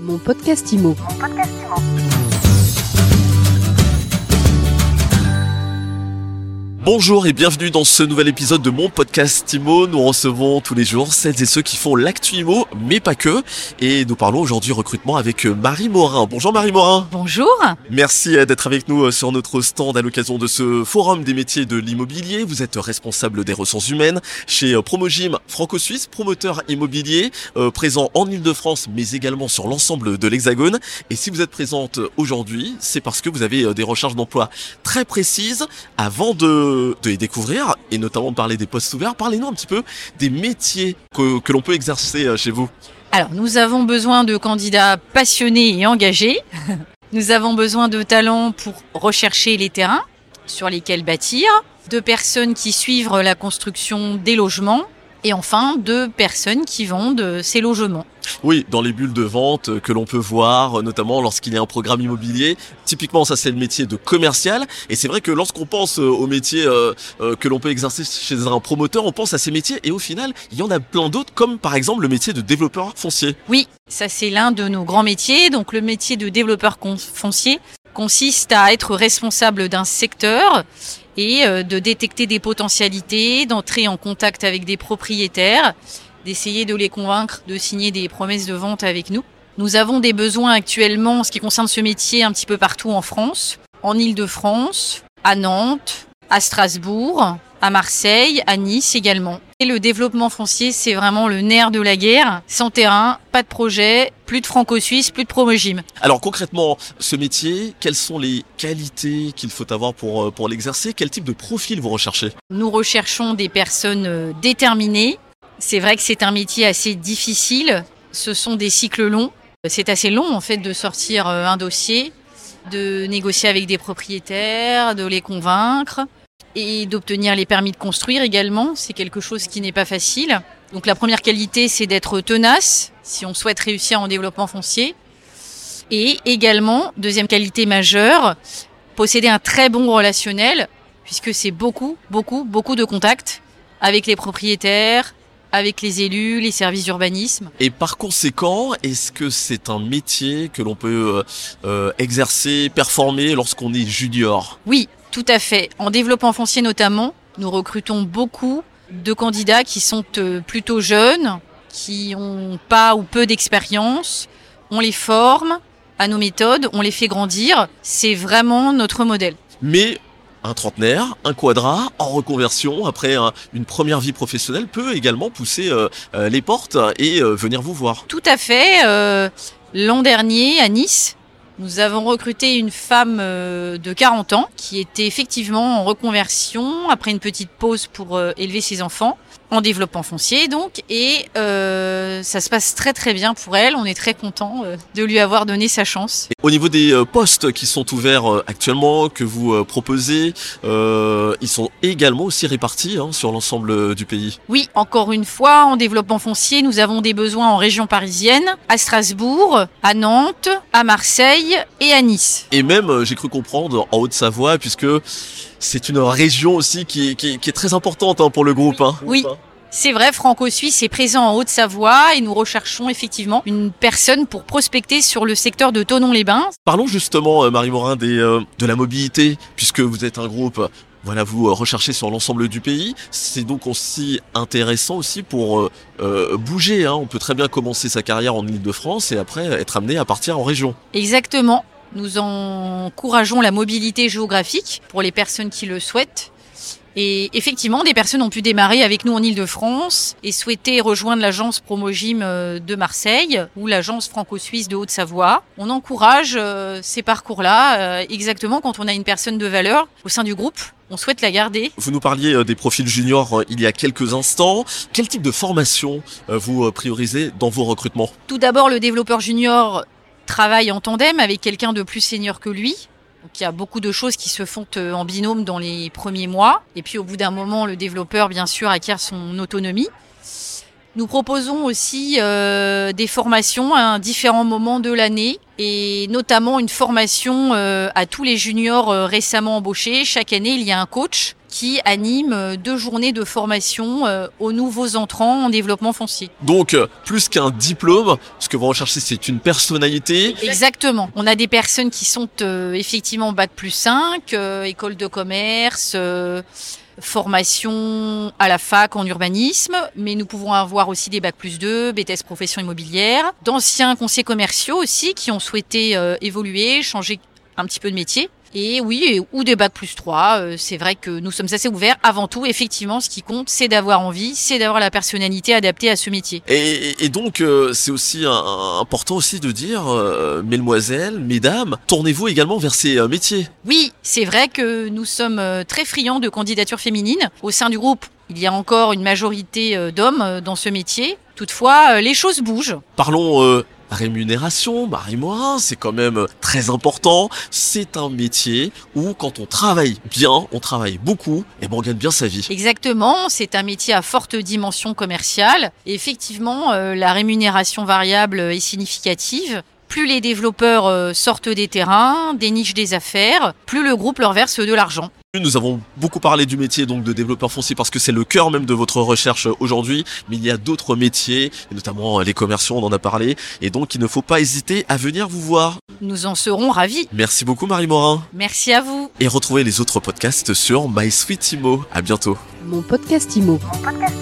Mon podcast IMO. Bonjour et bienvenue dans ce nouvel épisode de mon podcast IMO. Nous recevons tous les jours celles et ceux qui font l'actu IMO, mais pas que. Et nous parlons aujourd'hui recrutement avec Marie Morin. Bonjour Marie Morin. Bonjour. Merci euh, d'être avec nous euh, sur notre stand à l'occasion de ce forum des métiers de l'immobilier. Vous êtes responsable des ressources humaines chez euh, Promogym Franco-Suisse, promoteur immobilier présent en Ile-de-France mais également sur l'ensemble de l'Hexagone. Et si vous êtes présente aujourd'hui, c'est parce que vous avez des recherches d'emploi très précises avant de de, les découvrir et notamment parler des postes ouverts. Parlez-nous un petit peu des métiers que, que l'on peut exercer euh, chez vous. Alors, nous avons besoin de candidats passionnés et engagés. nous avons besoin de talents pour rechercher les terrains sur lesquels bâtir, de personnes qui suivent la construction des logements et enfin de personnes qui vendent ces logements. Oui, dans les bulles de vente que l'on peut voir, notamment lorsqu'il y a un programme immobilier. Typiquement, ça c'est le métier de commercial. Et c'est vrai que lorsqu'on pense euh, au métier euh, euh, que l'on peut exercer chez un promoteur, on pense à ces métiers. Et au final, il y en a plein d'autres, comme par exemple le métier de développeur foncier. Oui, ça c'est l'un de nos grands métiers. Donc le métier de développeur foncier consiste à être responsable d'un secteur et de détecter des potentialités, d'entrer en contact avec des propriétaires d'essayer de les convaincre de signer des promesses de vente avec nous. Nous avons des besoins actuellement en ce qui concerne ce métier un petit peu partout en France, en Ile-de-France, à Nantes, à Strasbourg, à Marseille, à Nice également. Et le développement foncier, c'est vraiment le nerf de la guerre. Sans terrain, pas de projet, plus de franco-suisse, plus de promogym. Alors concrètement, ce métier, quelles sont les qualités qu'il faut avoir pour, euh, pour l'exercer? Quel type de profil vous recherchez? Nous recherchons des personnes euh, déterminées, c'est vrai que c'est un métier assez difficile. Ce sont des cycles longs. C'est assez long en fait de sortir euh, un dossier, de négocier avec des propriétaires, de les convaincre et d'obtenir les permis de construire également. C'est quelque chose qui n'est pas facile. Donc la première qualité, c'est d'être tenace si on souhaite réussir en développement foncier. Et également, deuxième qualité majeure, posséder un très bon relationnel, puisque c'est beaucoup, beaucoup, beaucoup de contacts avec les propriétaires, avec les élus, les services d'urbanisme. Et par conséquent, est-ce que c'est un métier que l'on peut euh, euh, exercer, performer lorsqu'on est junior? Oui, tout à fait. En développement foncier notamment, nous recrutons beaucoup de candidats qui sont euh, plutôt jeunes, qui ont pas ou peu d'expérience. On les forme à nos méthodes, on les fait grandir. C'est vraiment notre modèle. Mais un trentenaire, un quadra, en reconversion, après une première vie professionnelle, peut également pousser euh, euh, les portes et venir vous voir. Tout à fait. L'an dernier, à Nice, nous avons recruté une femme de 40 ans qui était effectivement en reconversion après une petite pause pour élever ses enfants en développement foncier donc et euh, ça se passe très très bien pour elle. On est très content euh, de lui avoir donné sa chance. au niveau des euh, postes qui sont ouverts euh, actuellement que vous proposez, ils sont également aussi répartis hein, sur l'ensemble du pays. Oui, encore une fois, en développement foncier, nous avons des besoins en région parisienne, à Strasbourg, à Nantes, à Marseille et à Nice. Et même, j'ai cru comprendre, en Haute-Savoie, puisque c'est une région aussi qui est, très importante hein, pour le groupe. Hein. Oui. C'est vrai, Franco-Suisse est présent en Haute-Savoie et nous recherchons effectivement une personne pour prospecter sur le secteur de Tonon-les-Bains. Parlons justement, euh, Marie Morin, des, euh, de la mobilité, puisque vous êtes un groupe voilà, vous euh, recherchez sur l'ensemble du pays. C'est donc aussi intéressant aussi pour bouger. Hein. On peut très bien commencer sa carrière en Ile-de-France et après être amené à partir en région. Exactement. Nous encourageons la mobilité géographique pour les personnes qui le souhaitent. Et effectivement, des personnes ont pu démarrer avec nous en Ile-de-France et souhaiter rejoindre l'agence Promogym euh, de Marseille ou l'agence franco-suisse de Haute-Savoie. On encourage euh, ces parcours-là euh, exactement quand on a une personne de valeur au sein du groupe. On souhaite la garder. Vous nous parliez des profils juniors il y a quelques instants. Quel type de formation vous priorisez dans vos recrutements? Tout d'abord, le développeur junior travaille en tandem avec quelqu'un de plus senior que lui. Donc il y a beaucoup de choses qui se font euh, en binôme dans les premiers mois. Et puis au bout d'un moment, le développeur, bien sûr, acquiert son autonomie. Nous proposons aussi euh, des formations à différents moments de l'année et notamment une formation euh, à tous les juniors récemment embauchés. Chaque année, il y a un coach qui anime euh, deux journées de formation euh, aux nouveaux entrants en développement foncier. Donc, euh, plus qu'un diplôme, ce que vous recherchez, c'est une personnalité. Exactement. On a des personnes qui sont euh, effectivement bac plus 5, euh, école de commerce, euh, formation à la fac en urbanisme, mais nous pouvons avoir aussi des bac plus 2, BTS profession immobilière, d'anciens conseillers commerciaux aussi qui ont souhaité euh, évoluer, changer un petit peu de métier. Et oui, ou des bac plus 3. euh, c'est vrai que nous sommes assez ouverts. Avant tout, effectivement, ce qui compte, c'est d'avoir envie, c'est d'avoir la personnalité adaptée à ce métier. Et, et donc, euh, c'est aussi important aussi de dire, euh, mesdemoiselles, mesdames, tournez-vous également vers ces métiers. Oui, c'est vrai que nous sommes très friands de candidatures féminines. Au sein du groupe, il y a encore une majorité d'hommes dans ce métier. Toutefois, les choses bougent. Parlons euh, rémunération, Marie Morin, c'est quand même très important. C'est un métier où quand on travaille bien, on travaille beaucoup, et ben on gagne bien sa vie. Exactement, c'est un métier à forte dimension commerciale. Effectivement, euh, la rémunération variable est significative. Plus les développeurs euh, sortent des terrains, dénichent des affaires, plus le groupe leur verse de l'argent. Nous avons beaucoup parlé du métier donc de développeur foncier parce que c'est le cœur même de votre recherche euh, aujourd'hui, mais il y a d'autres métiers, et notamment euh, les commerciaux, on en a parlé, et donc il ne faut pas hésiter à venir vous voir. Nous en serons ravis. Merci beaucoup Marie Morin, Merci à vous. et retrouvez les autres podcasts sur My Sweet Imo. À bientôt. Mon podcast IMO. Mon podcast